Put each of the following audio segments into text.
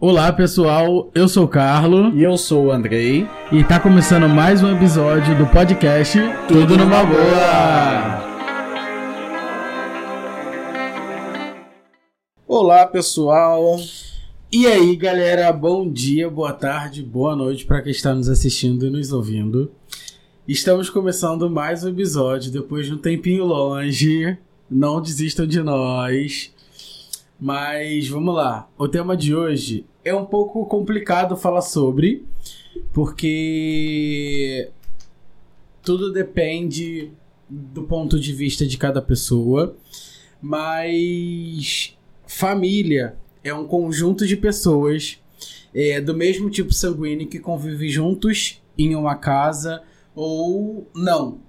Olá pessoal, eu sou o Carlo E eu sou o Andrei. e tá começando mais um episódio do podcast Tudo numa boa. Olá, pessoal. E aí galera, bom dia, boa tarde, boa noite para quem está nos assistindo e nos ouvindo. Estamos começando mais um episódio depois de um tempinho longe. Não desistam de nós. Mas vamos lá. O tema de hoje é um pouco complicado falar sobre, porque tudo depende do ponto de vista de cada pessoa. Mas família é um conjunto de pessoas é, do mesmo tipo sanguíneo que convivem juntos em uma casa ou não.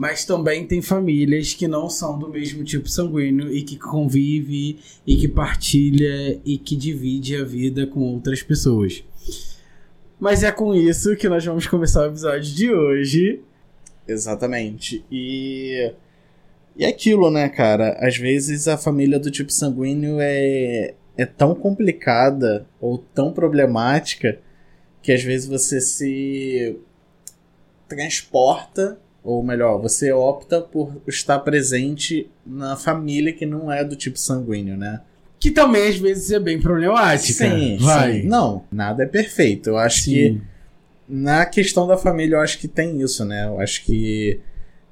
Mas também tem famílias que não são do mesmo tipo sanguíneo e que convive e que partilha e que divide a vida com outras pessoas. Mas é com isso que nós vamos começar o episódio de hoje. Exatamente. E. E aquilo, né, cara? Às vezes a família do tipo sanguíneo é, é tão complicada ou tão problemática que às vezes você se transporta, ou melhor, você opta por estar presente na família que não é do tipo sanguíneo, né? Que também às vezes é bem problemática. Sim, vai. sim. Não, nada é perfeito. Eu acho que Sim. na questão da família, eu acho que tem isso, né? Eu acho que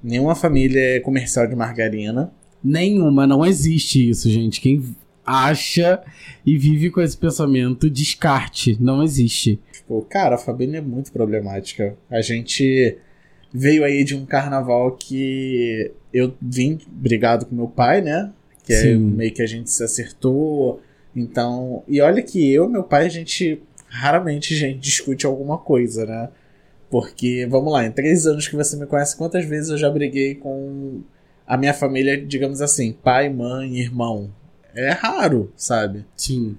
nenhuma família é comercial de margarina. Nenhuma, não existe isso, gente. Quem acha e vive com esse pensamento, descarte. Não existe. Tipo, cara, a família é muito problemática. A gente veio aí de um carnaval que eu vim brigado com meu pai, né? Que é meio que a gente se acertou. Então, e olha que eu e meu pai, a gente raramente a gente discute alguma coisa, né? Porque, vamos lá, em três anos que você me conhece, quantas vezes eu já briguei com a minha família, digamos assim, pai, mãe, irmão? É raro, sabe? Sim.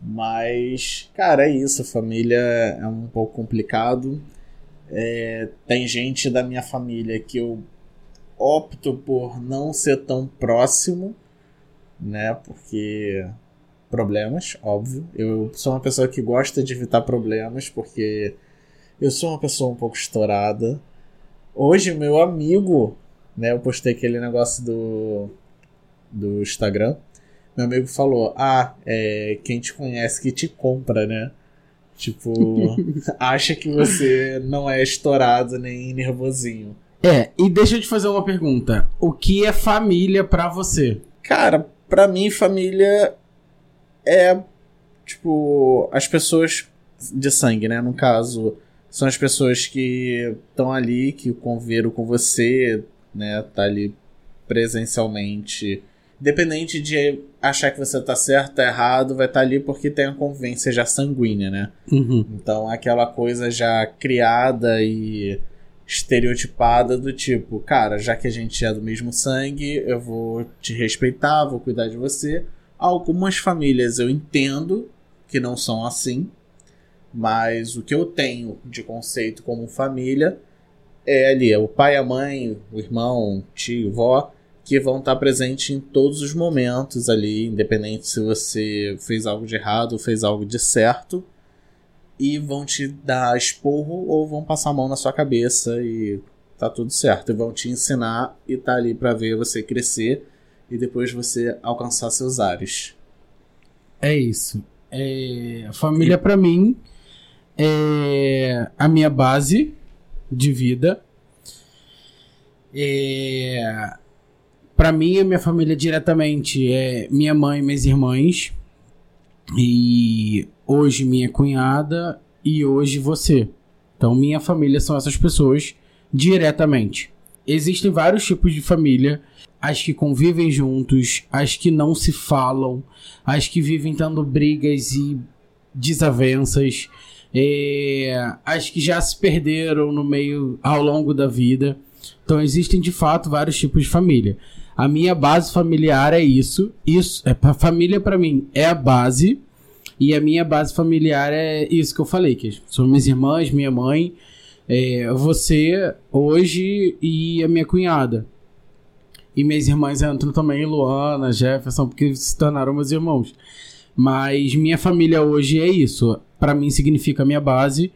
Mas, cara, é isso. Família é um pouco complicado. É, tem gente da minha família que eu opto por não ser tão próximo, né? Porque problemas, óbvio. Eu sou uma pessoa que gosta de evitar problemas porque eu sou uma pessoa um pouco estourada. Hoje, meu amigo, né? Eu postei aquele negócio do, do Instagram. Meu amigo falou: Ah, é quem te conhece que te compra, né? Tipo, acha que você não é estourado nem nervosinho. É, e deixa eu te fazer uma pergunta. O que é família pra você? Cara, pra mim, família é, tipo, as pessoas de sangue, né? No caso, são as pessoas que estão ali, que conviveram com você, né? Tá ali presencialmente. Independente de achar que você tá certo, tá errado, vai estar ali porque tem a convivência já sanguínea, né? Uhum. Então, aquela coisa já criada e estereotipada do tipo, cara, já que a gente é do mesmo sangue, eu vou te respeitar, vou cuidar de você. Algumas famílias eu entendo que não são assim, mas o que eu tenho de conceito como família é ali, é o pai, a mãe, o irmão, o tio, vó, que vão estar presentes em todos os momentos ali, independente se você fez algo de errado ou fez algo de certo e vão te dar esporro ou vão passar a mão na sua cabeça e tá tudo certo. E vão te ensinar e tá ali pra ver você crescer e depois você alcançar seus ares. É isso. É, família pra mim é a minha base de vida. É, para mim, a minha família diretamente é minha mãe minhas irmãs. E hoje minha cunhada e hoje você. Então, minha família são essas pessoas diretamente. Existem vários tipos de família. As que convivem juntos, as que não se falam, as que vivem tendo brigas e desavenças, é, as que já se perderam no meio ao longo da vida. Então existem de fato vários tipos de família. A minha base familiar é isso. Isso é a família para mim é a base e a minha base familiar é isso que eu falei, que são minhas irmãs, minha mãe, é, você hoje e a minha cunhada. E minhas irmãs entram também, Luana, Jefferson, porque se tornaram meus irmãos. Mas minha família hoje é isso. Para mim significa minha base.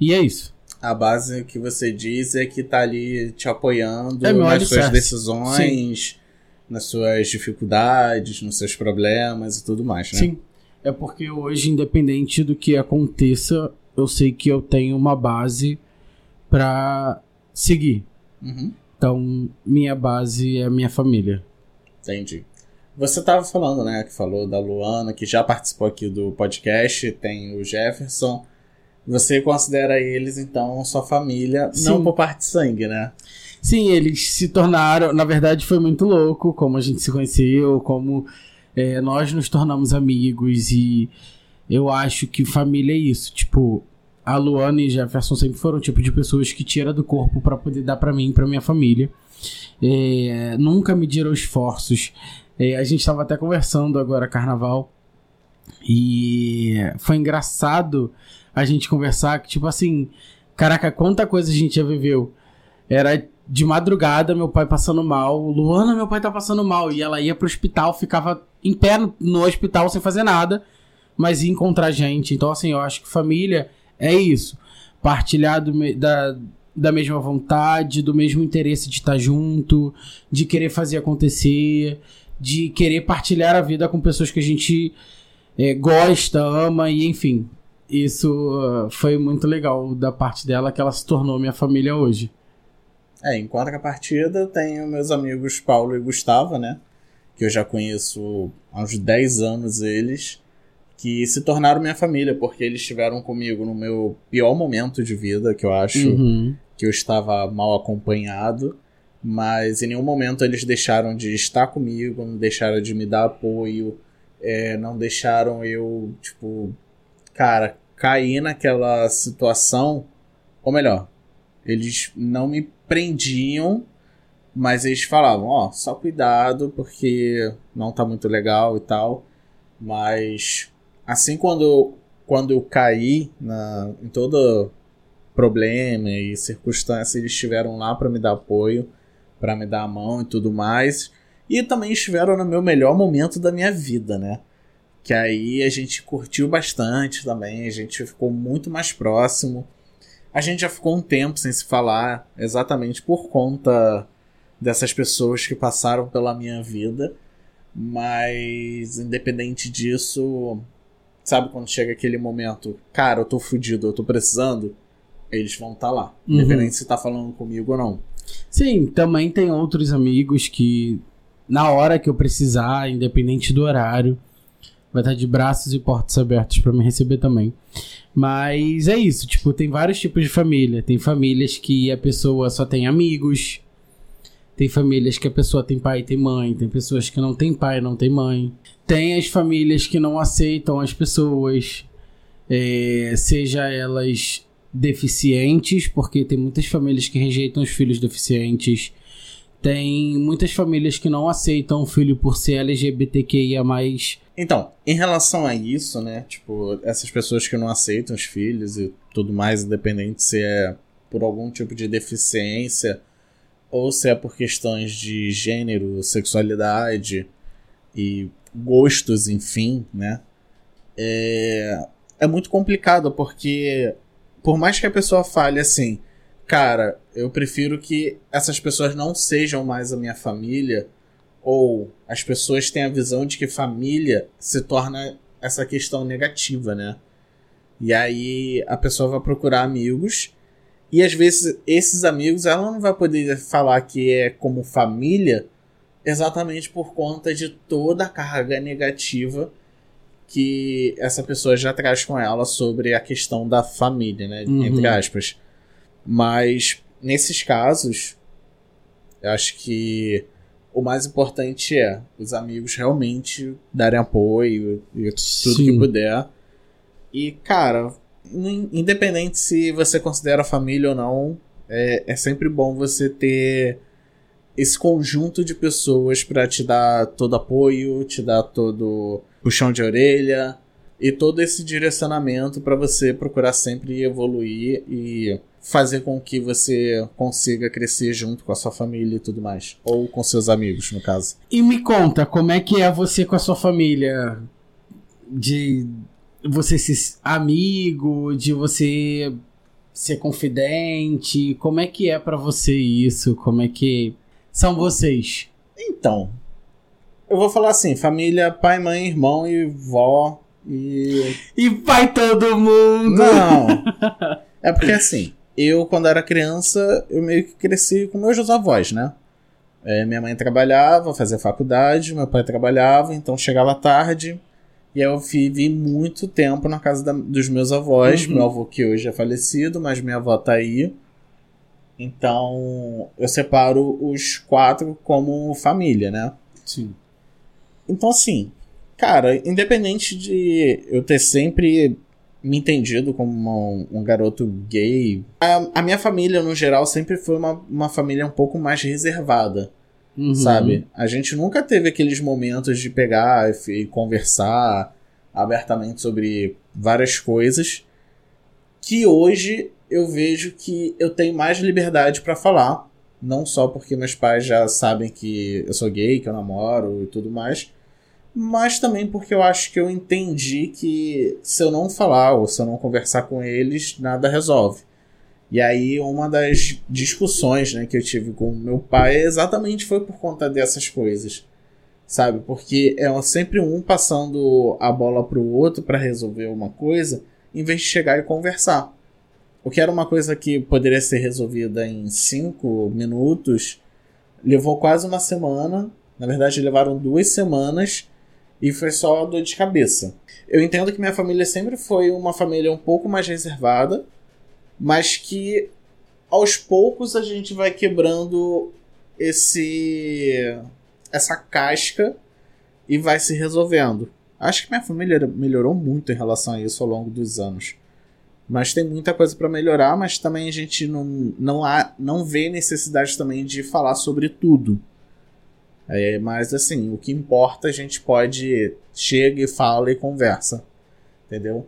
E é isso. A base que você diz é que tá ali te apoiando É nas suas decisões, nas suas dificuldades, nos seus problemas e tudo mais, né? Sim. É porque hoje, independente do que aconteça, eu sei que eu tenho uma base pra seguir. Uhum. Então, minha base é a minha família. Entendi. Você tava falando, né, que falou da Luana, que já participou aqui do podcast, tem o Jefferson. Você considera eles, então, sua família, não Sim. por parte de sangue, né? Sim, eles se tornaram. Na verdade, foi muito louco como a gente se conheceu, como é, nós nos tornamos amigos. E eu acho que família é isso. Tipo, a Luana e Jefferson sempre foram o tipo de pessoas que tira do corpo pra poder dar pra mim e pra minha família. É, nunca mediram esforços. É, a gente tava até conversando agora, carnaval. E foi engraçado a gente conversar que, tipo assim, caraca, quanta coisa a gente já viveu. Era de madrugada, meu pai passando mal. Luana, meu pai tá passando mal. E ela ia pro hospital, ficava em pé no, hospital sem fazer nada, mas ia encontrar gente. Então, assim, eu acho que família é isso. Partilhar do da, da mesma vontade, do mesmo interesse de estar junto, de querer fazer acontecer, de querer partilhar a vida com pessoas que a gente é, gosta, ama e enfim. Isso uh, foi muito legal da parte dela que ela se tornou minha família hoje. É, em contrapartida, eu tenho meus amigos Paulo e Gustavo, né? Que eu já conheço há uns 10 anos eles, que se tornaram minha família, porque eles estiveram comigo no meu pior momento de vida, que eu acho Uhum. que eu estava mal acompanhado, mas em nenhum momento eles deixaram de estar comigo, não deixaram de me dar apoio, é, não deixaram eu, tipo, cara, cair naquela situação, ou melhor, eles não me prendiam, mas eles falavam, ó, só cuidado porque não tá muito legal e tal, mas assim quando quando eu caí na, em todo problema e circunstância, eles estiveram lá para me dar apoio, para me dar a mão e tudo mais. E também estiveram no meu melhor momento da minha vida, né? Que aí a gente curtiu bastante também, a gente ficou muito mais próximo. A gente já ficou um tempo sem se falar, exatamente por conta dessas pessoas que passaram pela minha vida. Mas, independente disso, sabe quando chega aquele momento, cara, eu tô fudido, eu tô precisando? Eles vão estar lá, Uhum. independente se tá falando comigo ou não. Sim, também tem outros amigos que, na hora que eu precisar, independente do horário, vai estar de braços e portas abertos pra me receber também. Mas é isso, tipo, tem vários tipos de família. Tem famílias que a pessoa só tem amigos. Tem famílias que a pessoa tem pai e tem mãe. Tem pessoas que não tem pai não tem mãe. Tem as famílias que não aceitam as pessoas. é, seja elas deficientes, porque tem muitas famílias que rejeitam os filhos deficientes. Tem muitas famílias que não aceitam o filho por ser LGBTQIA. Então, em relação a isso, né? Tipo, essas pessoas que não aceitam os filhos e tudo mais, independente se é por algum tipo de deficiência ou se é por questões de gênero, sexualidade e gostos, enfim, né? É, é muito complicado porque, por mais que a pessoa fale assim, cara, eu prefiro que essas pessoas não sejam mais a minha família ou as pessoas têm a visão de que família se torna essa questão negativa, né? E aí a pessoa vai procurar amigos e às vezes esses amigos ela não vai poder falar que é como família exatamente por conta de toda a carga negativa que essa pessoa já traz com ela sobre a questão da família, né? Uhum. Entre aspas. Mas nesses casos, eu acho que o mais importante é os amigos realmente darem apoio e tudo que Sim. puder. E, cara, in- independente se você considera família ou não, é, é sempre bom você ter esse conjunto de pessoas pra te dar todo apoio, te dar todo puxão de orelha e todo esse direcionamento pra você procurar sempre evoluir e fazer com que você consiga crescer junto com a sua família e tudo mais. Ou com seus amigos, no caso. E me conta, como é que é você com a sua família? de você ser amigo, de você ser confidente? Como é que é para você isso? Como é que são vocês? Então, eu vou falar assim, família, pai, mãe, irmão e vó e e vai todo mundo. Não. É porque assim, eu quando era criança, eu meio que cresci com meus avós, né? É, minha mãe trabalhava, fazia faculdade, meu pai trabalhava, então chegava tarde, e eu vivi muito tempo na casa da, dos meus avós. Uhum. Meu avô que hoje é falecido, mas minha avó tá aí. Então, eu separo os quatro como família, né? Sim. Então, assim, cara, independente de eu ter sempre me entendido como um, um garoto gay, a, a, minha família, no geral, sempre foi uma, uma família um pouco mais reservada. Uhum. Sabe? A gente nunca teve aqueles momentos de pegar e, e conversar abertamente sobre várias coisas que hoje eu vejo que eu tenho mais liberdade para falar, não só porque meus pais já sabem que eu sou gay, que eu namoro e tudo mais, mas também porque eu acho que eu entendi que se eu não falar ou se eu não conversar com eles, nada resolve. E aí uma das discussões né, que eu tive com meu pai exatamente foi por conta dessas coisas. Sabe? Porque é sempre um passando a bola pro outro para resolver uma coisa, em vez de chegar e conversar. O que era uma coisa que poderia ser resolvida em cinco minutos, levou quase uma semana. Na verdade, levaram duas semanas e foi só dor de cabeça. Eu entendo que minha família sempre foi uma família um pouco mais reservada, mas que aos poucos a gente vai quebrando esse essa casca e vai se resolvendo. Acho que minha família melhorou muito em relação a isso ao longo dos anos. Mas tem muita coisa para melhorar, mas também a gente não, não, há, não vê necessidade também de falar sobre tudo. É, mas assim, o que importa a gente pode chega e fala e conversa. Entendeu?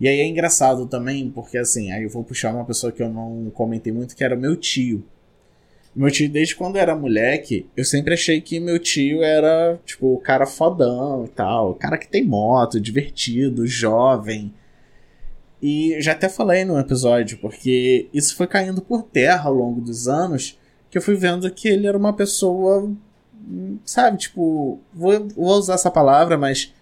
E aí é engraçado também, porque assim, aí eu vou puxar uma pessoa que eu não comentei muito, que era meu tio. Meu tio, desde quando era moleque, eu sempre achei que meu tio era, tipo, o cara fodão e tal. O cara que tem moto, divertido, jovem. E já até falei no episódio, porque isso foi caindo por terra ao longo dos anos, que eu fui vendo que ele era uma pessoa, sabe, tipo, vou, vou usar essa palavra, mas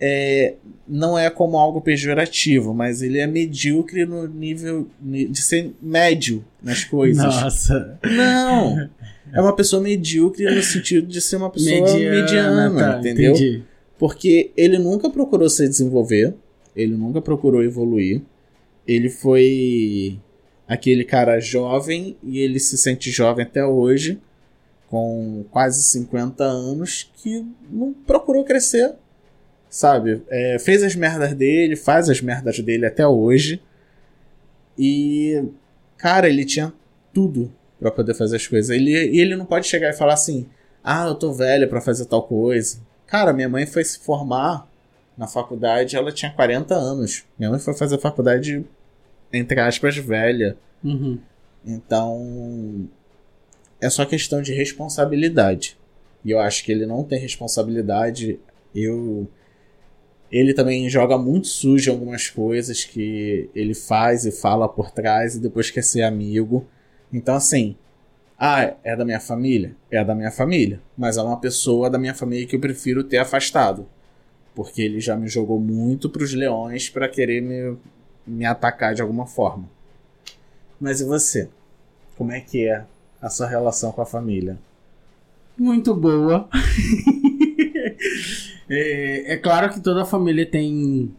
é, não é como algo pejorativo, mas ele é medíocre no nível de ser médio nas coisas. Nossa. Não! É uma pessoa medíocre no sentido de ser uma pessoa mediana, mediana tá, entendeu? Entendi. Porque ele nunca procurou se desenvolver, ele nunca procurou evoluir. Ele foi aquele cara jovem e ele se sente jovem até hoje, com quase 50 anos, que não procurou crescer sabe? É, fez as merdas dele, faz as merdas dele até hoje. E, cara, ele tinha tudo para poder fazer as coisas. Ele, e ele não pode chegar e falar assim: ah, eu tô velho para fazer tal coisa. Cara, minha mãe foi se formar na faculdade, ela tinha 40 anos. Minha mãe foi fazer faculdade, entre aspas, velha. Uhum. Então, é só questão de responsabilidade. E eu acho que ele não tem responsabilidade. Eu ele também joga muito sujo algumas coisas que ele faz e fala por trás e depois quer ser amigo. Então, assim, ah, é da minha família? É da minha família. Mas é uma pessoa da minha família que eu prefiro ter afastado. Porque ele já me jogou muito pros leões para querer me, me atacar de alguma forma. Mas e você? Como é que é a sua relação com a família? Muito boa. É, é claro que toda família tem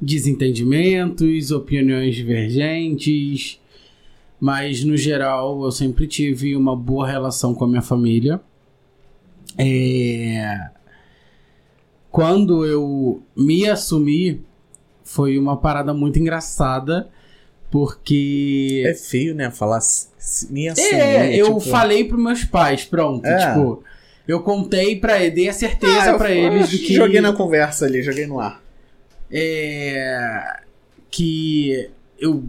desentendimentos, opiniões divergentes, mas no geral eu sempre tive uma boa relação com a minha família. É... Quando eu me assumi, foi uma parada muito engraçada, porque. É feio, né? Falar me assumir. É, eu tipo... falei pros meus pais, pronto. É. Tipo, eu contei para ele, dei a certeza ah, para eles do que. Joguei na conversa ali, joguei no ar. É. Que eu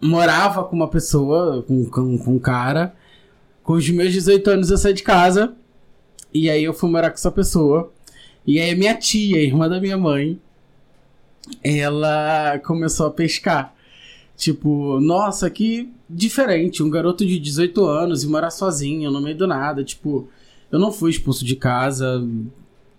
morava com uma pessoa, com, com, com um cara. Com os meus 18 anos eu saí de casa. E aí eu fui morar com essa pessoa. E aí minha tia, irmã da minha mãe, ela começou a pescar. Tipo, nossa, que diferente, um garoto de 18 anos e morar sozinho no meio do nada, tipo, eu não fui expulso de casa,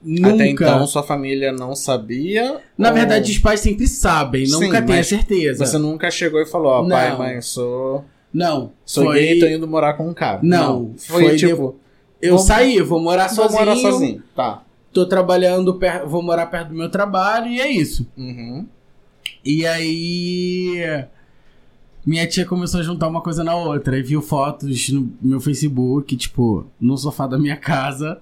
Nunca. Até então sua família não sabia? Na ou... verdade, os pais sempre sabem, Sim, nunca tem a certeza. Você nunca chegou e falou, ó, oh, pai, mãe, sou. Não. Sou foi... gay e tô indo morar com um cara. Não. não foi, foi, tipo. Eu vou... saí, vou morar vou sozinho. Vou morar sozinho. Tá. Tô trabalhando, per... vou morar perto do meu trabalho e é isso. Uhum. E aí minha tia começou a juntar uma coisa na outra. E viu fotos no meu Facebook, tipo, no sofá da minha casa.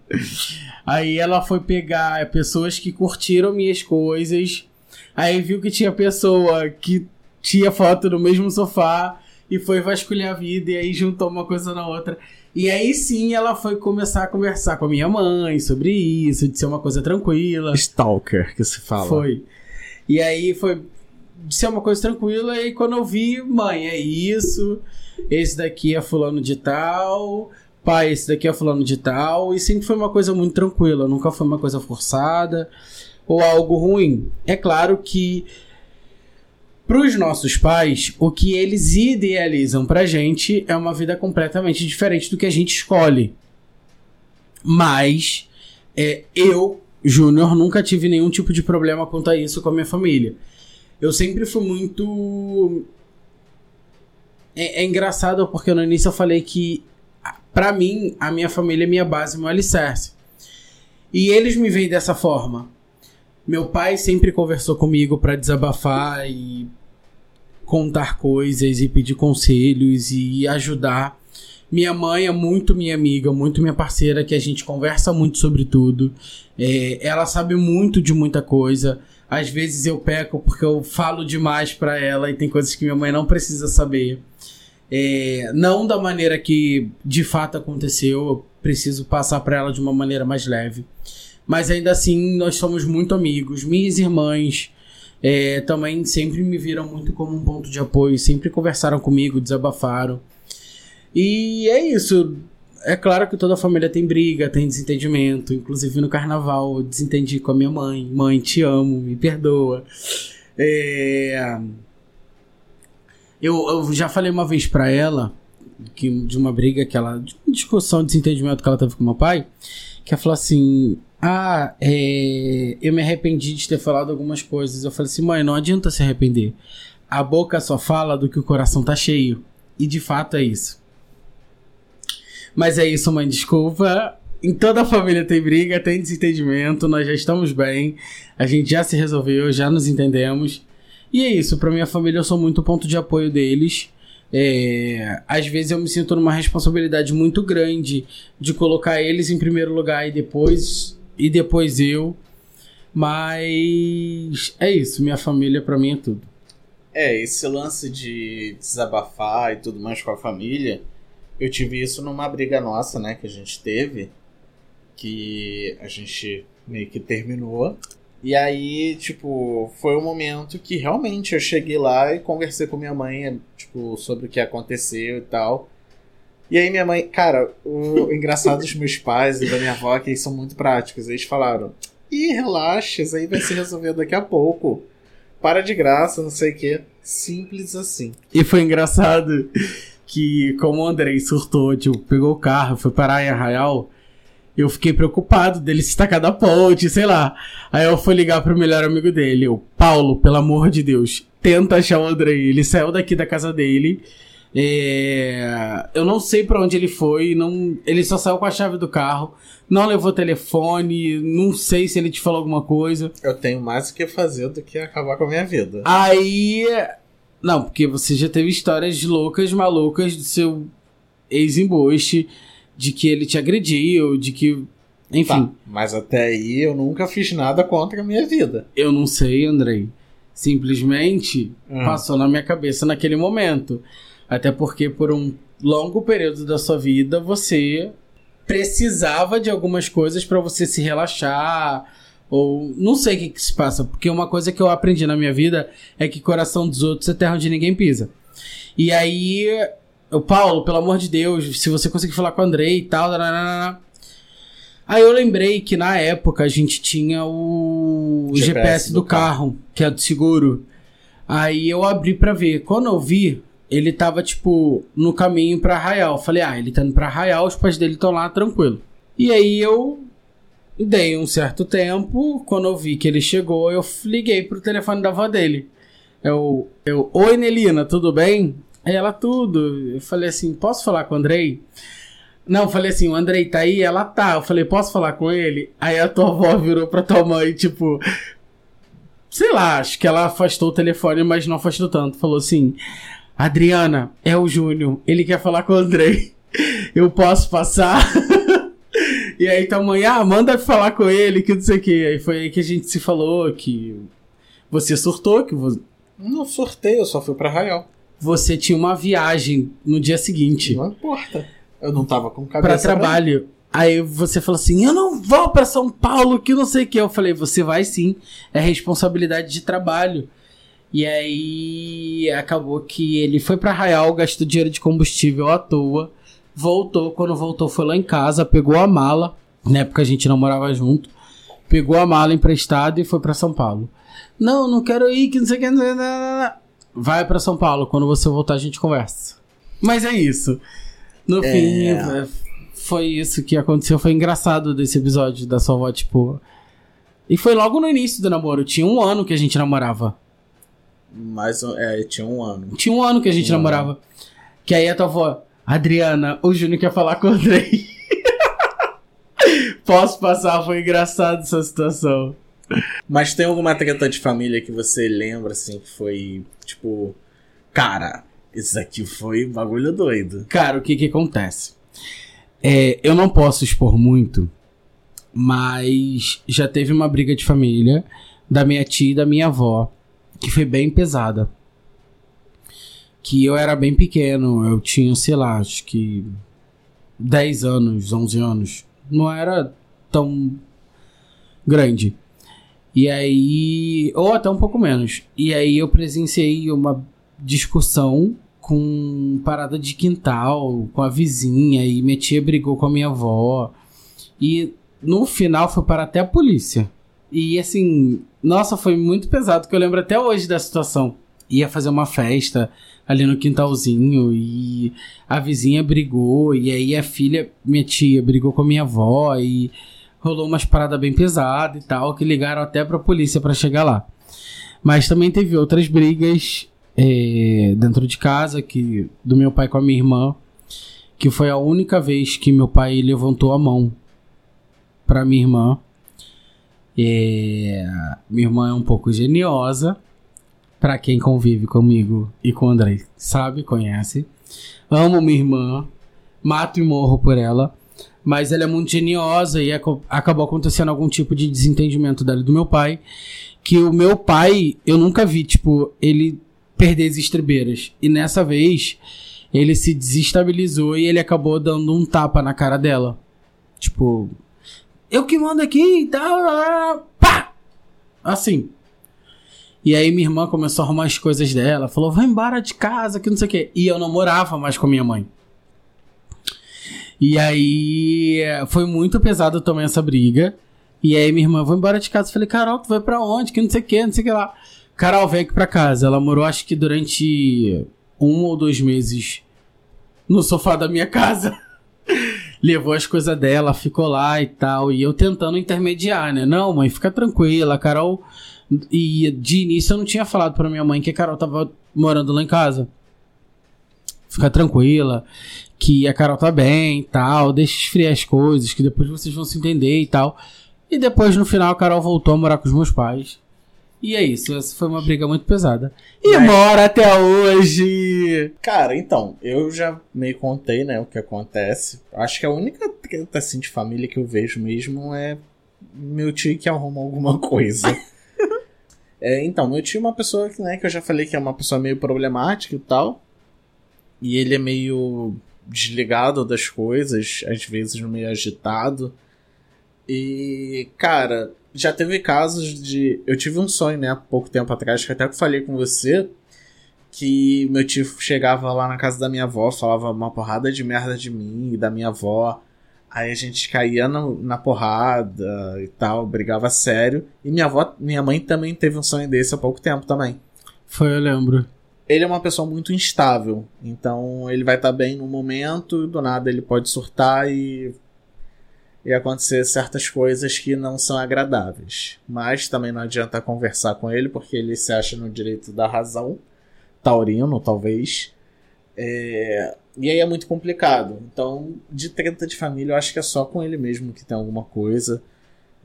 Aí ela foi pegar pessoas que curtiram minhas coisas. Aí viu que tinha pessoa que tinha foto no mesmo sofá e foi vasculhar a vida e aí juntou uma coisa na outra. E aí sim ela foi começar a conversar com a minha mãe sobre isso, de ser uma coisa tranquila. Stalker, que se fala. Foi. E aí foi de ser uma coisa tranquila. E quando eu vi, mãe, é isso. Esse daqui é fulano de tal. Pai, esse daqui é fulano de tal. E sempre foi uma coisa muito tranquila. Nunca foi uma coisa forçada ou algo ruim. É claro que para os nossos pais, o que eles idealizam pra gente é uma vida completamente diferente do que a gente escolhe. Mas é, eu, Júnior, nunca tive nenhum tipo de problema quanto a isso com a minha família eu sempre fui muito. É, é, engraçado porque no início eu falei que, para mim, a minha família é minha base, meu alicerce. E eles me veem dessa forma. Meu pai sempre conversou comigo para desabafar e contar coisas e pedir conselhos e ajudar. Minha mãe é muito minha amiga, muito minha parceira, que a gente conversa muito sobre tudo. É, ela sabe muito de muita coisa. Às vezes eu peco porque eu falo demais para ela e tem coisas que minha mãe não precisa saber. É, não da maneira que de fato aconteceu, eu preciso passar para ela de uma maneira mais leve. Mas ainda assim, nós somos muito amigos. Minhas irmãs é, também sempre me viram muito como um ponto de apoio, sempre conversaram comigo, desabafaram. E é isso. É claro que toda família tem briga, tem desentendimento. Inclusive no carnaval eu desentendi com a minha mãe. Mãe, te amo, me perdoa. É... Eu, eu já falei uma vez para ela que de uma briga que ela. De uma discussão, desentendimento que ela teve com meu pai. Que ela falou assim: Ah, é... eu me arrependi de ter falado algumas coisas. Eu falei assim, mãe, não adianta se arrepender. A boca só fala do que o coração tá cheio. E de fato é isso. Mas é isso, mãe, desculpa. Em toda a família tem briga, tem desentendimento, nós já estamos bem, a gente já se resolveu, já nos entendemos. E é isso, para minha família eu sou muito ponto de apoio deles. É, às vezes eu me sinto numa responsabilidade muito grande de colocar eles em primeiro lugar e depois e depois eu. Mas é isso, minha família para mim é tudo. É, esse lance de desabafar e tudo mais com a família, eu tive isso numa briga nossa, né, que a gente teve, que a gente meio que terminou. E aí, tipo, foi o um momento que realmente eu cheguei lá e conversei com minha mãe, tipo, sobre o que aconteceu e tal. E aí minha mãe, cara, o engraçado dos meus pais e da minha avó é que eles são muito práticos. Eles falaram, ih, relaxa, isso aí vai se resolver daqui a pouco. Para de graça, não sei o que. Simples assim. E foi engraçado que, como o Andrei surtou, tipo, pegou o carro, foi parar em Arraial, eu fiquei preocupado dele se tacar da ponte, sei lá. Aí eu fui ligar pro melhor amigo dele, o Paulo, pelo amor de Deus, tenta achar o Andrei. Ele saiu daqui da casa dele. É... Eu não sei para onde ele foi, não... ele só saiu com a chave do carro, não levou telefone, não sei se ele te falou alguma coisa. Eu tenho mais o que fazer do que acabar com a minha vida. Aí não, porque você já teve histórias loucas, malucas do seu ex-embuste, de que ele te agrediu, de que. Enfim. Tá, mas até aí eu nunca fiz nada contra a minha vida. Eu não sei, Andrei. Simplesmente hum. passou na minha cabeça naquele momento. Até porque por um longo período da sua vida você precisava de algumas coisas para você se relaxar, ou não sei o que, que se passa, porque uma coisa que eu aprendi na minha vida é que coração dos outros é terra onde ninguém pisa. E aí, o Paulo, pelo amor de Deus, se você conseguir falar com o Andrei e tal, nananana. Aí eu lembrei que na época a gente tinha o GPS, GPS do, do carro, carro, que é do seguro. Aí eu abri para ver. Quando eu vi, ele tava, tipo, no caminho pra Arraial. Falei, ah, ele tá indo pra Arraial, os pais dele estão lá, tranquilo. E aí eu dei um certo tempo. Quando eu vi que ele chegou, eu liguei pro telefone da avó dele. Eu, eu oi Nelina, tudo bem? Aí ela, tudo. Eu falei assim, posso falar com o Andrei? Não, eu falei assim, o Andrei tá aí? Ela tá. Eu falei, posso falar com ele? Aí a tua avó virou pra tua mãe, tipo. Sei lá, acho que ela afastou o telefone, mas não afastou tanto. Falou assim: Adriana, é o Júnior, ele quer falar com o Andrei. Eu posso passar? e aí tua mãe, ah, manda falar com ele, que não sei o que. Aí foi aí que a gente se falou que você surtou, que você. Não surtei, eu só fui pra Arraial. Você tinha uma viagem no dia seguinte. Não importa. Eu não tava com cabeça. Pra trabalho. Pra aí você falou assim: Eu não vou para São Paulo, que não sei o que. Eu falei: Você vai sim. É responsabilidade de trabalho. E aí acabou que ele foi para Arraial, gastou dinheiro de combustível à toa. Voltou, quando voltou foi lá em casa, pegou a mala. Na época a gente não morava junto. Pegou a mala emprestada e foi para São Paulo. Não, não quero ir, que não sei o que. Vai para São Paulo, quando você voltar a gente conversa. Mas é isso. No é... fim, foi isso que aconteceu. Foi engraçado desse episódio da sua avó, tipo. E foi logo no início do namoro. Tinha um ano que a gente namorava. Mas, é, tinha um ano. Tinha um ano que a gente namorava. Que aí a tua avó, Adriana, o Júnior quer falar com o Andrei. Posso passar? Foi engraçado essa situação. Mas tem alguma treta de família que você lembra, assim, que foi, tipo, cara, isso aqui foi um bagulho doido. Cara, o que que acontece? É, eu não posso expor muito, mas já teve uma briga de família da minha tia e da minha avó, que foi bem pesada. Que eu era bem pequeno, eu tinha, sei lá, acho que 10 anos, 11 anos. Não era tão grande. E aí. Ou até um pouco menos. E aí eu presenciei uma discussão com parada de quintal, com a vizinha, e minha tia brigou com a minha avó. E no final foi para até a polícia. E assim, nossa, foi muito pesado, que eu lembro até hoje da situação. Ia fazer uma festa ali no quintalzinho e a vizinha brigou, e aí a filha, minha tia, brigou com a minha avó e rolou umas paradas bem pesadas e tal, que ligaram até pra polícia para chegar lá. Mas também teve outras brigas é, dentro de casa, que do meu pai com a minha irmã, que foi a única vez que meu pai levantou a mão para minha irmã. É, minha irmã é um pouco geniosa, para quem convive comigo e com o André, sabe, conhece. Amo minha irmã, mato e morro por ela, mas ela é muito geniosa e acabou acontecendo algum tipo de desentendimento dela e do meu pai. Que o meu pai, eu nunca vi, tipo, ele perder as estribeiras. E nessa vez, ele se desestabilizou e ele acabou dando um tapa na cara dela. Tipo, eu que mando aqui e tal. Pá! Assim. E aí minha irmã começou a arrumar as coisas dela, falou, vai embora de casa, que não sei o quê. E eu não morava mais com a minha mãe. E aí foi muito pesado também essa briga. E aí minha irmã, vou embora de casa. Falei, Carol, tu vai pra onde? Que não sei o que, não sei o que lá. Carol, vem aqui pra casa. Ela morou acho que durante um ou dois meses no sofá da minha casa. Levou as coisas dela, ficou lá e tal. E eu tentando intermediar, né? Não, mãe, fica tranquila. Carol. E de início eu não tinha falado pra minha mãe que a Carol tava morando lá em casa. Fica tranquila que a Carol tá bem e tal, deixa esfriar as coisas, que depois vocês vão se entender e tal. E depois, no final, a Carol voltou a morar com os meus pais. E é isso, essa foi uma briga muito pesada. E Mas... mora até hoje! Cara, então, eu já meio contei, né, o que acontece. Acho que a única treta, assim, de família que eu vejo mesmo é meu tio que arruma alguma coisa. é, então, tio é uma pessoa que, né, que eu já falei que é uma pessoa meio problemática e tal. E ele é meio desligado das coisas, às vezes meio agitado. E, cara, já teve casos de. Eu tive um sonho, né, há pouco tempo atrás, que até que falei com você, que meu tio chegava lá na casa da minha avó, falava uma porrada de merda de mim e da minha avó. Aí a gente caía no, na porrada e tal, brigava sério. E minha avó, minha mãe também teve um sonho desse há pouco tempo também. Foi, eu lembro. Ele é uma pessoa muito instável, então ele vai estar tá bem no momento, do nada ele pode surtar e e acontecer certas coisas que não são agradáveis. Mas também não adianta conversar com ele porque ele se acha no direito da razão, taurino talvez. É... E aí é muito complicado. Então, de treta de família, eu acho que é só com ele mesmo que tem alguma coisa.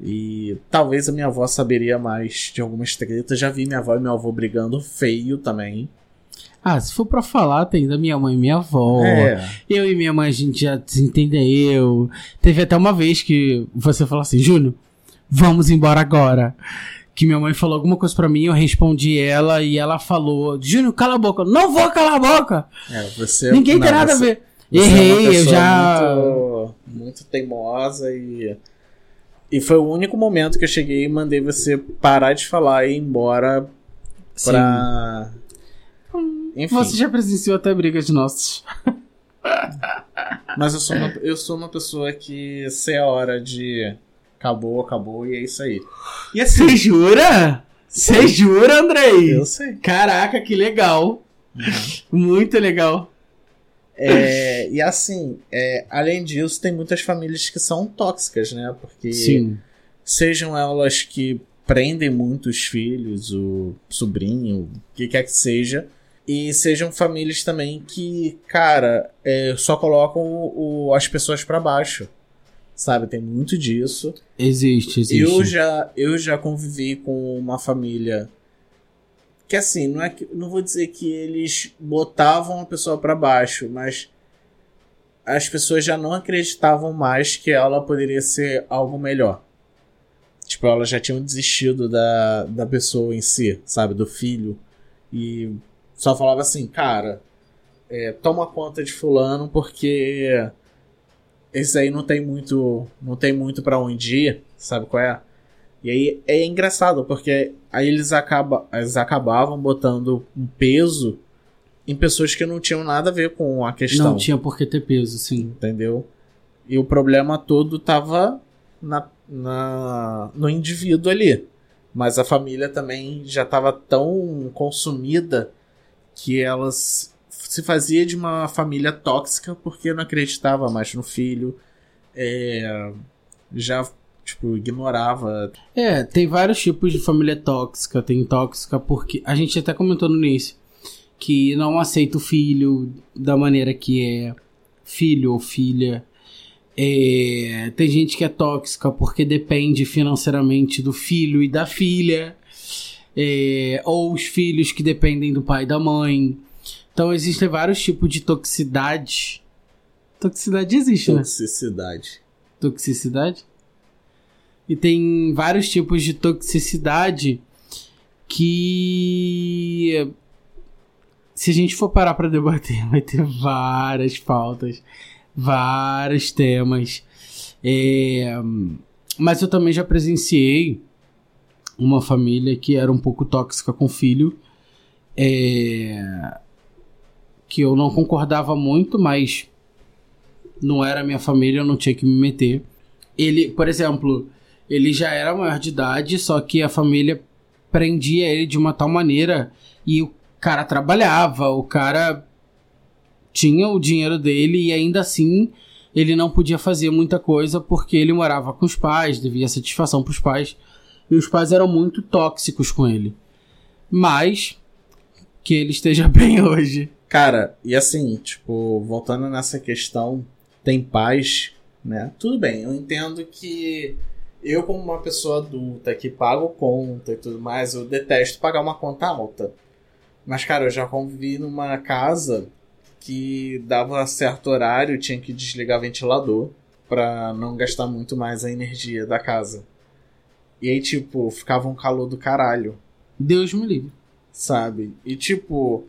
E talvez a minha avó saberia mais de algumas tretas. Já vi minha avó e meu avô brigando feio também. Ah, se for pra falar, tem da minha mãe e minha avó. É. Eu e minha mãe, a gente já se entendeu. Teve até uma vez que você falou assim, Júnior, vamos embora agora. Que minha mãe falou alguma coisa para mim, eu respondi ela e ela falou, Júnior, cala a boca. Não vou calar a boca. É, você, Ninguém não, tem nada você, a ver. Errei, é eu já. Muito, muito teimosa e. E foi o único momento que eu cheguei e mandei você parar de falar e ir embora pra. Sim enfim. Você já presenciou até brigas de nossos. Mas eu sou, uma, eu sou uma pessoa que sei a hora de acabou, acabou e é isso aí. E assim, Você jura? Você jura, Andrei? Eu sei. Caraca, que legal. Uhum. Muito legal. É, e assim, é, além disso, tem muitas famílias que são tóxicas, né? Porque Sim. sejam elas que prendem muitos filhos, o sobrinho, o que quer que seja, e sejam famílias também que, cara, é, só colocam o, o, as pessoas para baixo. Sabe? Tem muito disso. Existe, existe. Eu já, eu já convivi com uma família que assim, não é que não vou dizer que eles botavam a pessoa para baixo, mas as pessoas já não acreditavam mais que ela poderia ser algo melhor. Tipo, elas já tinham desistido da, da pessoa em si, sabe? Do filho. E só falava assim, cara, é, toma conta de fulano porque esse aí não tem muito, não tem muito para onde ir, sabe qual é? E aí é engraçado porque aí eles, acaba, eles acabavam botando um peso em pessoas que não tinham nada a ver com a questão. Não tinha por que ter peso, sim. Entendeu? E o problema todo tava na, na, no indivíduo ali. Mas a família também já estava tão consumida que elas se fazia de uma família tóxica porque não acreditava mais no filho, é, já tipo ignorava. É, tem vários tipos de família tóxica. Tem tóxica porque a gente até comentou no início que não aceita o filho da maneira que é filho ou filha. É, tem gente que é tóxica porque depende financeiramente do filho e da filha é, ou os filhos que dependem do pai e da mãe. Então existem vários tipos de toxicidade. Toxicidade existe, Toxicidade. né? Toxicidade. E tem vários tipos de toxicidade que se a gente for parar para debater, vai ter várias pautas, vários temas. É, mas eu também já presenciei uma família que era um pouco tóxica com o filho. É... Que eu não concordava muito, mas não era minha família, eu não tinha que me meter. Ele, por exemplo, ele já era maior de idade, só que a família prendia ele de uma tal maneira e o cara trabalhava, o cara tinha o dinheiro dele e ainda assim ele não podia fazer muita coisa porque ele morava com os pais, devia satisfação para os pais e os pais eram muito tóxicos com ele. Mas que ele esteja bem hoje. Cara, e assim, tipo, voltando nessa questão, tem pais, né? Tudo bem, eu entendo que eu, como uma pessoa adulta que pago conta e tudo mais, eu detesto pagar uma conta alta. Mas, cara, eu já convivi numa casa que dava certo horário, tinha que desligar ventilador para não gastar muito mais a energia da casa. E aí, tipo, ficava um calor do caralho. Deus me livre. Sabe? E tipo.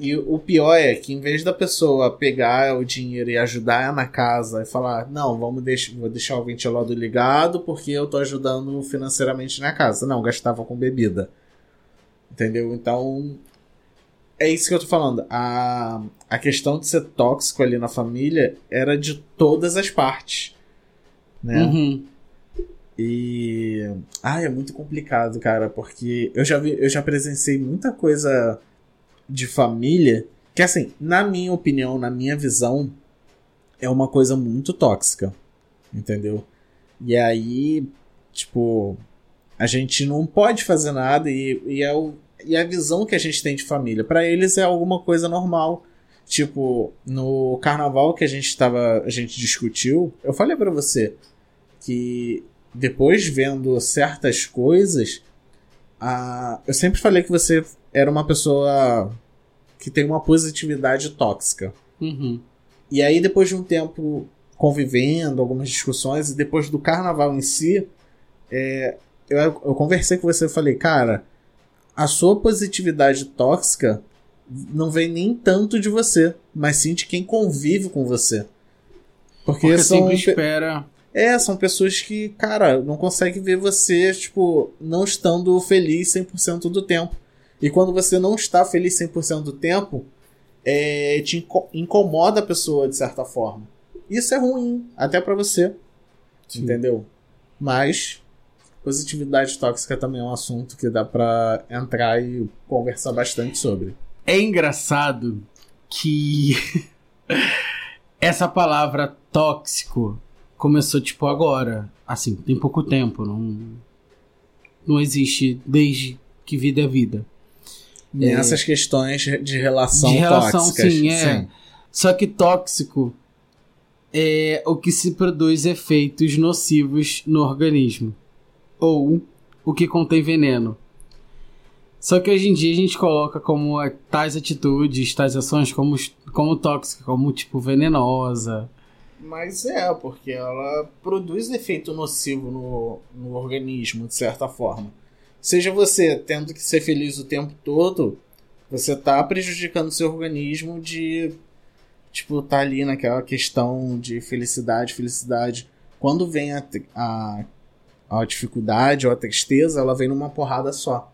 E o pior é que em vez da pessoa pegar o dinheiro e ajudar na casa e falar, não, vamos deixar, vou deixar o ventilador ligado porque eu tô ajudando financeiramente na casa. Não, gastava com bebida. Entendeu? Então. é isso que eu tô falando. A, a questão de ser tóxico ali na família era de todas as partes. Né? Uhum. E. Ah, é muito complicado, cara, porque eu já vi, eu já presenciei muita coisa de família que, assim, na minha opinião, na minha visão, é uma coisa muito tóxica. Entendeu? E aí, tipo, a gente não pode fazer nada e, e, é o, e a visão que a gente tem de família. para eles é alguma coisa normal. Tipo, no carnaval que a gente tava. A gente discutiu, eu falei para você que depois vendo certas coisas, a, eu sempre falei que você era uma pessoa que tem uma positividade tóxica. Uhum. E aí, depois de um tempo convivendo, algumas discussões, e depois do carnaval em si, é, eu, eu conversei com você e falei, cara, a sua positividade tóxica não vem nem tanto de você, mas sim de quem convive com você. Porque, Porque são sempre espera é, são pessoas que, cara, não conseguem ver você, tipo, não estando feliz 100% do tempo. E quando você não está feliz 100% do tempo, é, te incomoda a pessoa de certa forma. Isso é ruim, até para você. Sim. Entendeu? Mas positividade tóxica também é um assunto que dá para entrar e conversar bastante sobre. É engraçado que essa palavra tóxico começou, tipo, agora. Assim, tem pouco tempo. Não, não existe desde que vida é vida. Nessas é, questões de relação, de relação tóxicas. Sim, é. Sim. Só que tóxico é o que se produz efeitos nocivos no organismo. Ou o que contém veneno. Só que hoje em dia a gente coloca como tais atitudes, tais ações como, como tóxica, como tipo venenosa, mas é, porque ela produz efeito nocivo no, no organismo, de certa forma. Seja você tendo que ser feliz o tempo todo, você tá prejudicando seu organismo de. Tipo, tá ali naquela questão de felicidade, felicidade. Quando vem a, a, a dificuldade ou a tristeza, ela vem numa porrada só.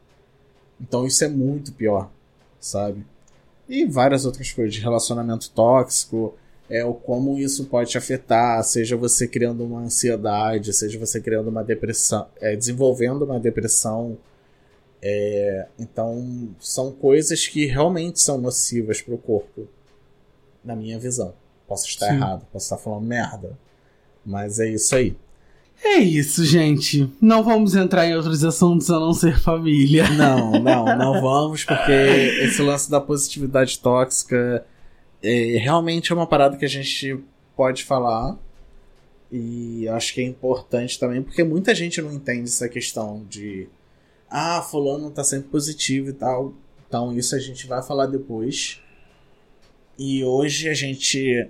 Então isso é muito pior, sabe? E várias outras coisas, relacionamento tóxico, é o como isso pode te afetar, seja você criando uma ansiedade, seja você criando uma depressão, é, desenvolvendo uma depressão. É, então, são coisas que realmente são nocivas para o corpo, na minha visão. Posso estar Sim. errado, posso estar falando merda, mas é isso aí. É isso, gente. Não vamos entrar em outros assuntos a não ser família. Não, não, não vamos, porque esse lance da positividade tóxica é, realmente é uma parada que a gente pode falar. E acho que é importante também, porque muita gente não entende essa questão de. Ah, fulano tá sempre positivo e tal. Então isso a gente vai falar depois. E hoje a gente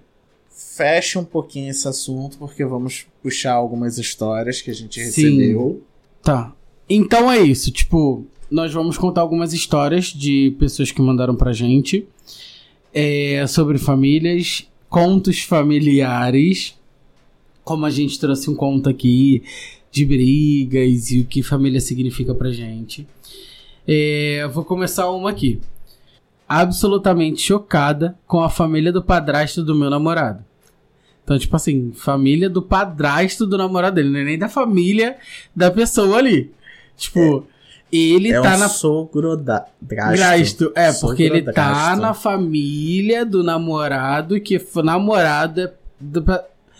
fecha um pouquinho esse assunto, porque vamos puxar algumas histórias que a gente recebeu. Sim. Tá. Então é isso, tipo, nós vamos contar algumas histórias de pessoas que mandaram pra gente é sobre famílias, contos familiares. Como a gente trouxe um conto aqui de brigas e o que família significa pra gente. É, vou começar uma aqui. Absolutamente chocada com a família do padrasto do meu namorado. Então, tipo assim, família do padrasto do namorado dele, não é nem da família da pessoa ali. Tipo. Ele é tá um na. Sogro da... Grasto. É, porque ele tá na família do namorado que foi namorada do.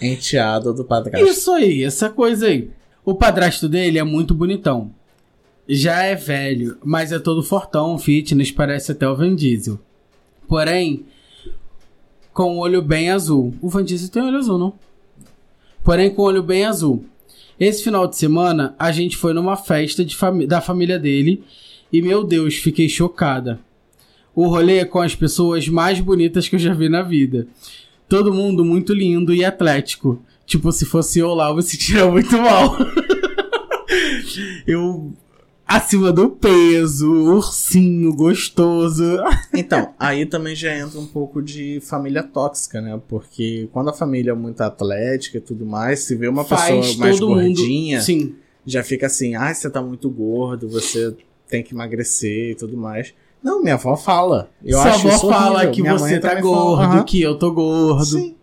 Enteado do padrasto. Isso aí, essa coisa aí. O padrasto dele é muito bonitão. Já é velho, mas é todo fortão, fitness, parece até o Van Diesel. Porém, com o olho bem azul. O Van Diesel tem olho azul, não? Porém, com o olho bem azul. Esse final de semana, a gente foi numa festa fami da família dele e, meu Deus, fiquei chocada. O rolê é com as pessoas mais bonitas que eu já vi na vida. Todo mundo muito lindo e atlético. Tipo, se fosse eu lá, me sentiria muito mal. eu acima do peso, ursinho gostoso. então, aí também já entra um pouco de família tóxica, né? Porque quando a família é muito atlética e tudo mais, se vê uma Faz pessoa mais gordinha, mundo... Sim. já fica assim, ah, você tá muito gordo, você tem que emagrecer e tudo mais. Não, minha avó fala. Eu Sua acho avó isso fala horrível. que Minha você tá gordo, fala, que eu tô gordo. Sim.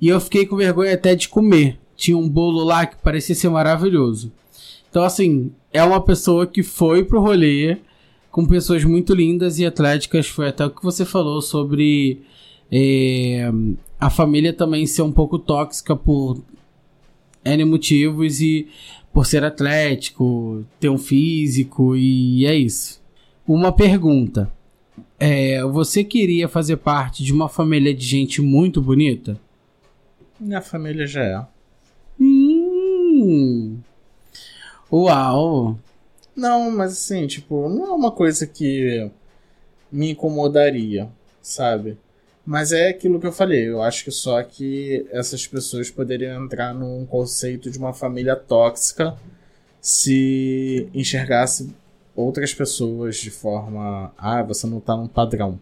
E eu fiquei com vergonha até de comer. Tinha um bolo lá que parecia ser maravilhoso. Então, assim, é uma pessoa que foi pro rolê com pessoas muito lindas e atléticas. Foi até o que você falou sobre é, a família também ser um pouco tóxica por N motivos e por ser atlético, ter um físico e é isso. Uma pergunta. É, você queria fazer parte de uma família de gente muito bonita? Minha família já é. Hum. Uau. Não, mas assim, tipo, não é uma coisa que me incomodaria, sabe? Mas é aquilo que eu falei, eu acho que só que essas pessoas poderiam entrar num conceito de uma família tóxica se enxergasse outras pessoas de forma. Ah, você não tá num padrão.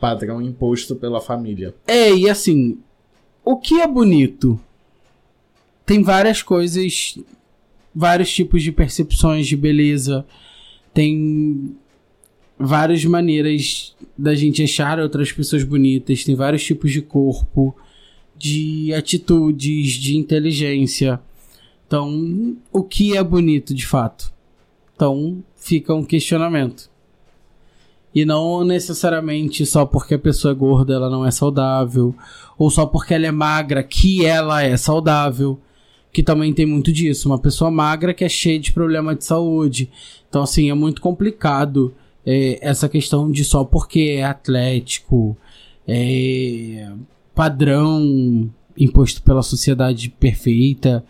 Padrão imposto pela família. É, e assim, o que é bonito? Tem várias coisas, vários tipos de percepções de beleza. Tem várias maneiras da gente achar outras pessoas bonitas. Tem vários tipos de corpo, de atitudes, de inteligência. Então, o que é bonito de fato? Então, fica um questionamento. E não necessariamente só porque a pessoa é gorda ela não é saudável, ou só porque ela é magra que ela é saudável, que também tem muito disso. Uma pessoa magra que é cheia de problema de saúde. Então, assim, é muito complicado é, essa questão de só porque é atlético, é padrão imposto pela sociedade perfeita.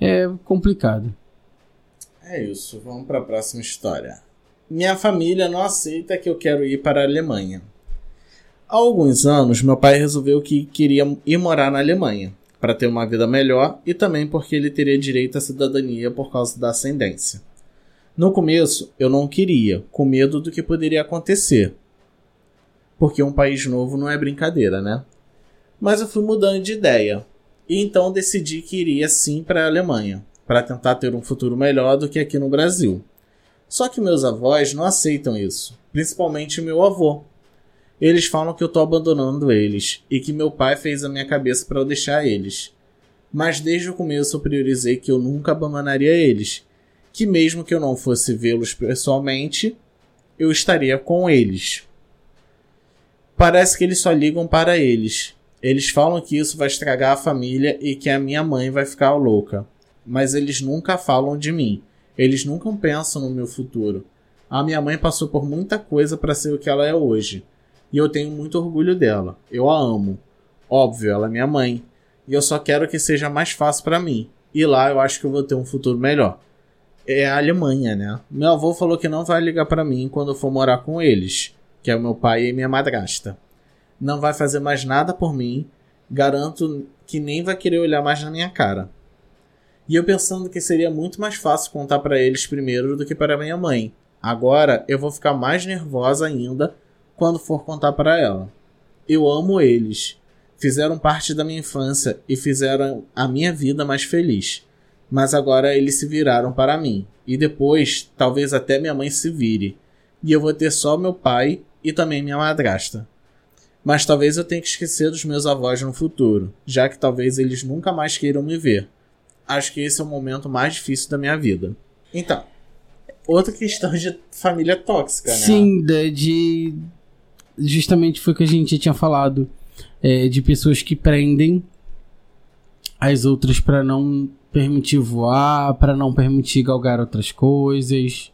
É complicado. É isso, vamos para a próxima história. Minha família não aceita que eu quero ir para a Alemanha. Há alguns anos, meu pai resolveu que queria ir morar na Alemanha, para ter uma vida melhor e também porque ele teria direito à cidadania por causa da ascendência. No começo, eu não queria, com medo do que poderia acontecer. Porque um país novo não é brincadeira, né? Mas eu fui mudando de ideia. E então decidi que iria sim para a Alemanha, para tentar ter um futuro melhor do que aqui no Brasil. Só que meus avós não aceitam isso, principalmente meu avô. Eles falam que eu tô abandonando eles e que meu pai fez a minha cabeça para eu deixar eles. Mas desde o começo eu priorizei que eu nunca abandonaria eles, que mesmo que eu não fosse vê-los pessoalmente, eu estaria com eles. Parece que eles só ligam para eles. Eles falam que isso vai estragar a família e que a minha mãe vai ficar louca. Mas eles nunca falam de mim. Eles nunca pensam no meu futuro. A minha mãe passou por muita coisa para ser o que ela é hoje. E eu tenho muito orgulho dela. Eu a amo. Óbvio, ela é minha mãe. E eu só quero que seja mais fácil para mim. E lá eu acho que eu vou ter um futuro melhor. É a Alemanha, né? Meu avô falou que não vai ligar para mim quando eu for morar com eles, que é o meu pai e minha madrasta. Não vai fazer mais nada por mim. Garanto que nem vai querer olhar mais na minha cara. E eu pensando que seria muito mais fácil contar para eles primeiro do que para minha mãe. Agora eu vou ficar mais nervosa ainda quando for contar para ela. Eu amo eles. Fizeram parte da minha infância e fizeram a minha vida mais feliz. Mas agora eles se viraram para mim. E depois, talvez até minha mãe se vire. E eu vou ter só meu pai e também minha madrasta. Mas talvez eu tenha que esquecer dos meus avós no futuro, já que talvez eles nunca mais queiram me ver. Acho que esse é o momento mais difícil da minha vida. Então, outra questão de família tóxica, né? Sim, de, de- Justamente foi o que a gente tinha falado. é, de pessoas que prendem as outras pra não permitir voar, pra não permitir galgar outras coisas.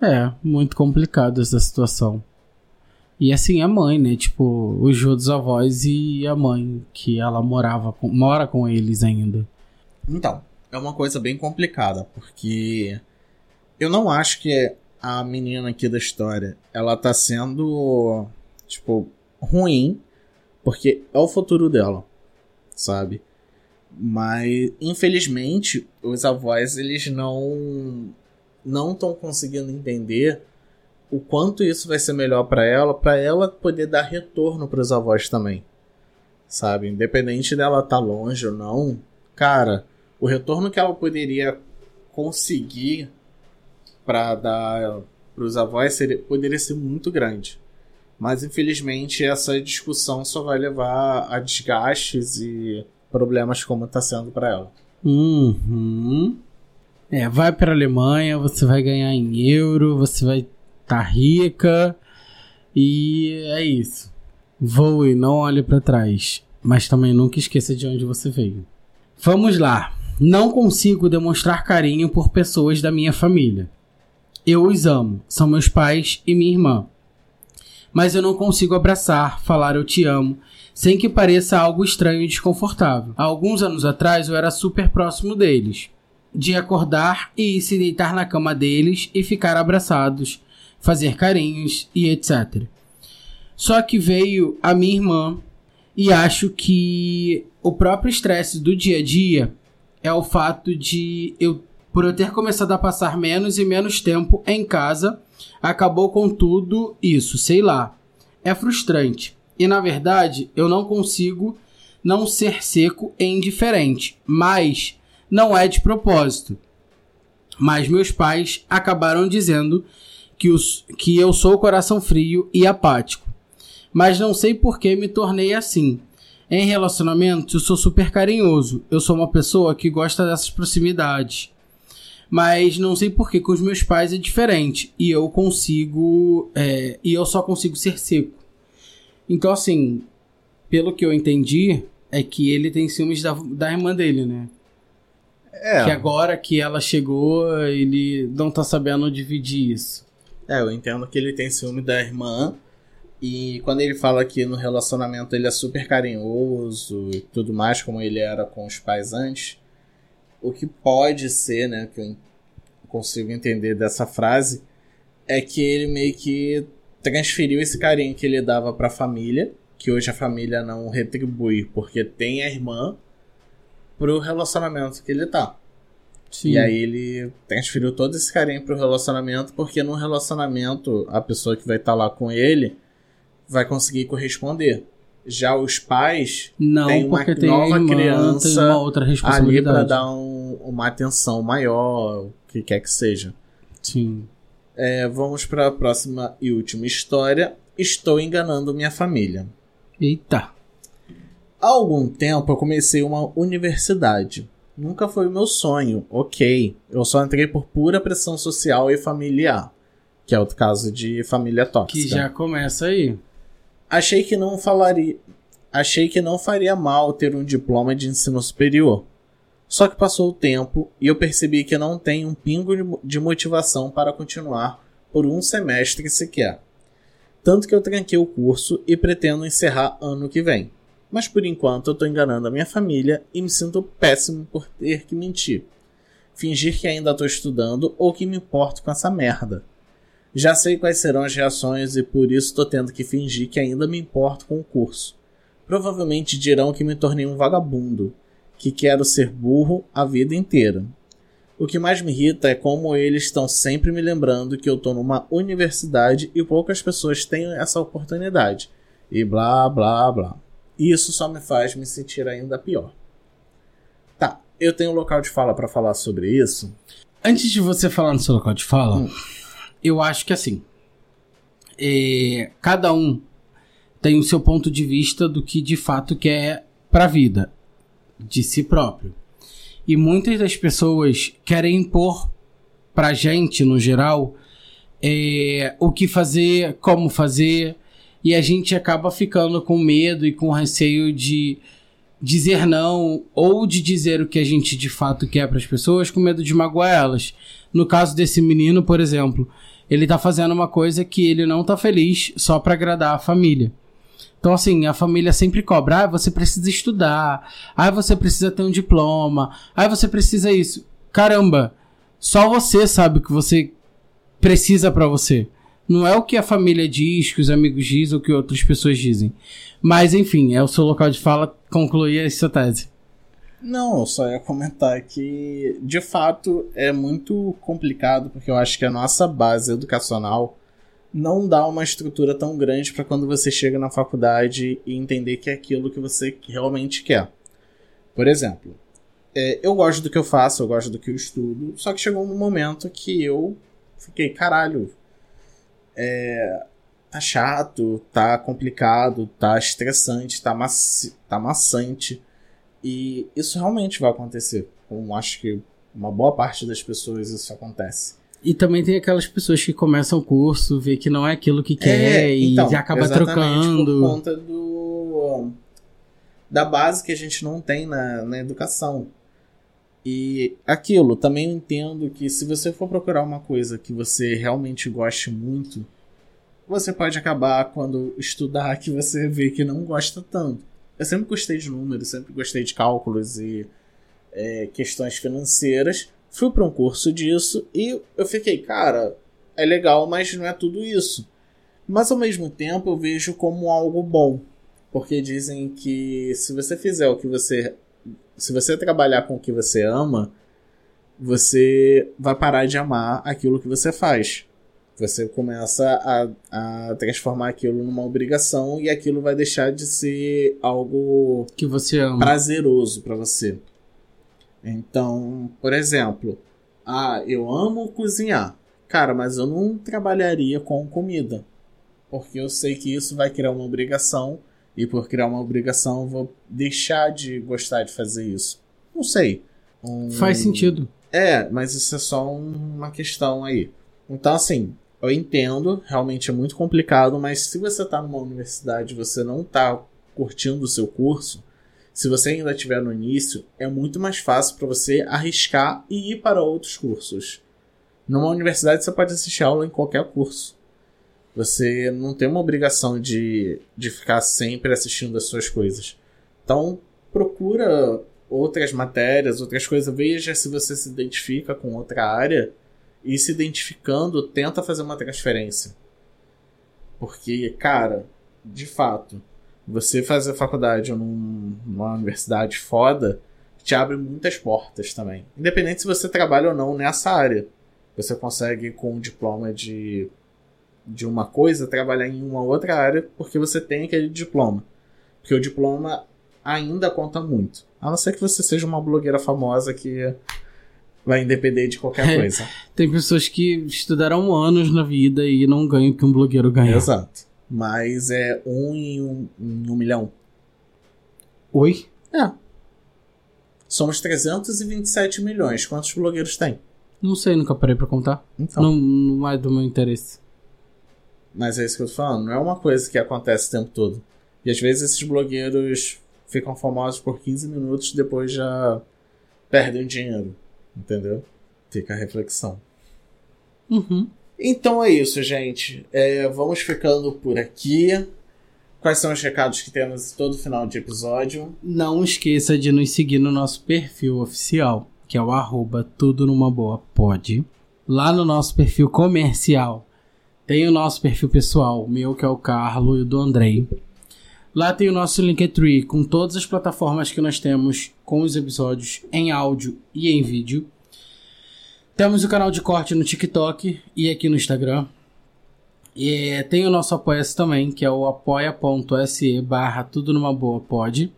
É, muito complicado essa situação. E assim, a mãe, né? Tipo, os outros avós e a mãe, que ela morava com, mora com eles ainda. Então, é uma coisa bem complicada, porque eu não acho que a menina aqui da história, ela tá sendo, tipo, ruim, porque é o futuro dela, sabe? Mas, infelizmente, os avós, eles não não estão conseguindo entender o quanto isso vai ser melhor pra ela, pra ela poder dar retorno pros avós também. Sabe? Independente dela estar longe ou não, cara, o retorno que ela poderia conseguir para dar para os avós seria, poderia ser muito grande. Mas infelizmente essa discussão só vai levar a desgastes e problemas como está sendo para ela. Uhum. É, vai para a Alemanha, você vai ganhar em euro, você vai estar tá rica e é isso. Voe, não olhe para trás, mas também nunca esqueça de onde você veio. Vamos lá. Não consigo demonstrar carinho por pessoas da minha família. Eu os amo, são meus pais e minha irmã. Mas eu não consigo abraçar, falar eu te amo, sem que pareça algo estranho e desconfortável. Há alguns anos atrás eu era super próximo deles, de acordar e ir se deitar na cama deles e ficar abraçados, fazer carinhos e etc. Só que veio a minha irmã e acho que o próprio estresse do dia a dia é o fato de eu por eu ter começado a passar menos e menos tempo em casa, acabou com tudo isso, sei lá. É frustrante. E na verdade, eu não consigo não ser seco e indiferente, mas não é de propósito. Mas meus pais acabaram dizendo que, os, que eu sou coração frio e apático. Mas não sei por que me tornei assim. Em relacionamentos, eu sou super carinhoso. Eu sou uma pessoa que gosta dessas proximidades mas não sei porquê, com os meus pais é diferente. E eu consigo. É, e eu só consigo ser seco. Então, assim, pelo que eu entendi, é que ele tem ciúmes da, da irmã dele, né? É. Que agora que ela chegou, ele não tá sabendo dividir isso. É, eu entendo que ele tem ciúme da irmã. E quando ele fala que no relacionamento ele é super carinhoso e tudo mais, como ele era com os pais antes, o que pode ser, né, que eu consigo entender dessa frase, é que ele meio que transferiu esse carinho que ele dava para a família, que hoje a família não retribui porque tem a irmã, pro relacionamento que ele tá. Sim. E aí ele transferiu todo esse carinho pro relacionamento, porque no relacionamento a pessoa que vai estar tá lá com ele vai conseguir corresponder. Já os pais não, têm uma tem nova irmã, criança uma outra ali para dar um, uma atenção maior, o que quer que seja. Sim. É, vamos para a próxima e última história. Estou enganando minha família. Eita. Há algum tempo eu comecei uma universidade. Nunca foi o meu sonho, ok. Eu só entrei por pura pressão social e familiar. Que é o caso de família tóxica. Que já começa aí. Achei que não falaria. Achei que não faria mal ter um diploma de ensino superior. Só que passou o tempo e eu percebi que não tenho um pingo de motivação para continuar por um semestre sequer. Tanto que eu tranquei o curso e pretendo encerrar ano que vem. Mas por enquanto eu tô enganando a minha família e me sinto péssimo por ter que mentir. Fingir que ainda tô estudando ou que me importo com essa merda. Já sei quais serão as reações e por isso estou tendo que fingir que ainda me importo com o curso. Provavelmente dirão que me tornei um vagabundo, que quero ser burro a vida inteira. O que mais me irrita é como eles estão sempre me lembrando que eu estou numa universidade e poucas pessoas têm essa oportunidade. E blá blá blá. Isso só me faz me sentir ainda pior. Tá, eu tenho um local de fala para falar sobre isso. Antes de você falar no seu local de fala, hum eu acho que assim, é, cada um tem o seu ponto de vista do que de fato quer para a vida, de si próprio. E muitas das pessoas querem impor pra gente, no geral, é, o que fazer, como fazer, e a gente acaba ficando com medo e com receio de dizer não ou de dizer o que a gente de fato quer para as pessoas com medo de magoar elas. No caso desse menino, por exemplo, ele tá fazendo uma coisa que ele não tá feliz só para agradar a família. Então, assim, a família sempre cobra: ah, você precisa estudar, ah, você precisa ter um diploma, ah, você precisa isso. Caramba, só você sabe o que você precisa para você. Não é o que a família diz, que os amigos dizem ou que outras pessoas dizem. Mas, enfim, é o seu local de fala concluir essa tese. Não, eu só ia comentar que, de fato, é muito complicado, porque eu acho que a nossa base educacional não dá uma estrutura tão grande para quando você chega na faculdade e entender que é aquilo que você realmente quer. Por exemplo, é, eu gosto do que eu faço, eu gosto do que eu estudo, só que chegou um momento que eu fiquei, caralho. É, tá chato, tá complicado, tá estressante, tá, maci tá maçante. E isso realmente vai acontecer. Com acho que uma boa parte das pessoas isso acontece. E também tem aquelas pessoas que começam o curso, vê que não é aquilo que quer é, e então, acaba trocando. Por conta do. da base que a gente não tem na, na educação. E aquilo, também entendo que se você for procurar uma coisa que você realmente goste muito, você pode acabar quando estudar que você vê que não gosta tanto. Eu sempre gostei de números, sempre gostei de cálculos e é, questões financeiras. Fui para um curso disso e eu fiquei, cara, é legal, mas não é tudo isso. Mas ao mesmo tempo eu vejo como algo bom. Porque dizem que se você fizer o que você se você trabalhar com o que você ama, você vai parar de amar aquilo que você faz. Você começa a, a transformar aquilo numa obrigação e aquilo vai deixar de ser algo que você ama. prazeroso para você. Então, por exemplo, ah, eu amo cozinhar. Cara, mas eu não trabalharia com comida. Porque eu sei que isso vai criar uma obrigação e por criar uma obrigação vou deixar de gostar de fazer isso. Não sei. Um... Faz sentido. É, mas isso é só uma questão aí. Então, assim, eu entendo, realmente é muito complicado, mas se você tá numa universidade e você não tá curtindo o seu curso, se você ainda estiver no início, é muito mais fácil para você arriscar e ir para outros cursos. Numa universidade você pode assistir aula em qualquer curso. Você não tem uma obrigação de, de ficar sempre assistindo as suas coisas. Então, procura outras matérias, outras coisas. Veja se você se identifica com outra área. E se identificando, tenta fazer uma transferência. Porque, cara, de fato, você fazer faculdade num, numa universidade foda te abre muitas portas também. Independente se você trabalha ou não nessa área. Você consegue, com um diploma de de uma coisa trabalhar em uma outra área porque você tem aquele diploma. Porque o diploma ainda conta muito. A não ser que você seja uma blogueira famosa que vai depender de qualquer é, coisa. Tem pessoas que estudaram anos na vida e não ganham o que um blogueiro ganha. Exato. Mas é um em um, em um milhão. Oi? É. Somos 327 milhões. Quantos blogueiros tem? Não sei, nunca parei pra contar. Então. Não, não é do meu interesse. Mas é isso que eu tô falando, não é uma coisa que acontece o tempo todo. E às vezes esses blogueiros ficam famosos por 15 minutos e depois já perdem dinheiro. Entendeu? Fica a reflexão. Uhum. Então é isso, gente. É, vamos ficando por aqui. Quais são os recados que temos todo final de episódio? Não esqueça de nos seguir no nosso perfil oficial, que é o arroba tudo numa boa pode. Lá no nosso perfil comercial tem o nosso perfil pessoal, o meu que é o Carlo e o do Andrei. Lá tem o nosso Linktree com todas as plataformas que nós temos com os episódios em áudio e em vídeo. Temos o canal de corte no TikTok e aqui no Instagram. E tem o nosso apoia-se também, que é o apoia.se barra tudo numa boa pode.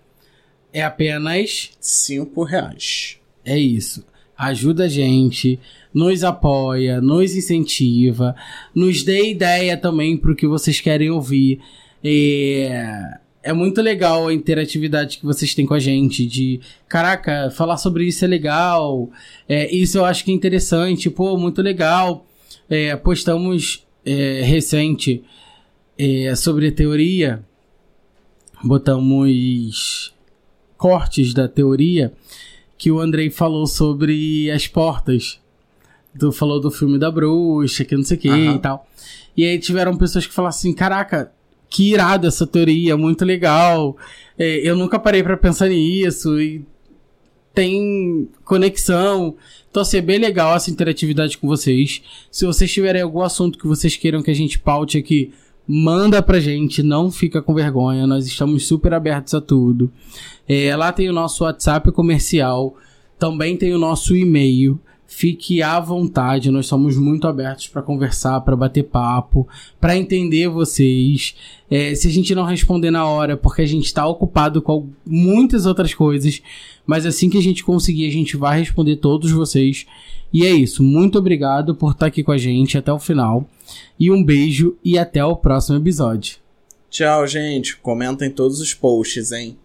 É apenas... 5 reais. É isso ajuda a gente, nos apoia, nos incentiva, nos dê ideia também para o que vocês querem ouvir. É, é muito legal a interatividade que vocês têm com a gente, de caraca, falar sobre isso é legal, é, isso eu acho que é interessante, pô, muito legal. É, postamos é, recente é, sobre a teoria, botamos cortes da teoria que o Andrei falou sobre as portas. Tu falou do filme da bruxa, que não sei o que uhum. e tal. E aí tiveram pessoas que falaram assim: caraca, que irado essa teoria, muito legal. É, eu nunca parei para pensar nisso. E tem conexão. Então, assim, é bem legal essa interatividade com vocês. Se vocês tiverem algum assunto que vocês queiram que a gente paute aqui, manda pra gente, não fica com vergonha, nós estamos super abertos a tudo. É, lá tem o nosso WhatsApp comercial, também tem o nosso e-mail, fique à vontade, nós somos muito abertos para conversar, para bater papo, para entender vocês. É, se a gente não responder na hora, é porque a gente está ocupado com muitas outras coisas, mas assim que a gente conseguir, a gente vai responder todos vocês. E é isso, muito obrigado por estar aqui com a gente até o final. E um beijo e até o próximo episódio. Tchau, gente. Comentem todos os posts, hein?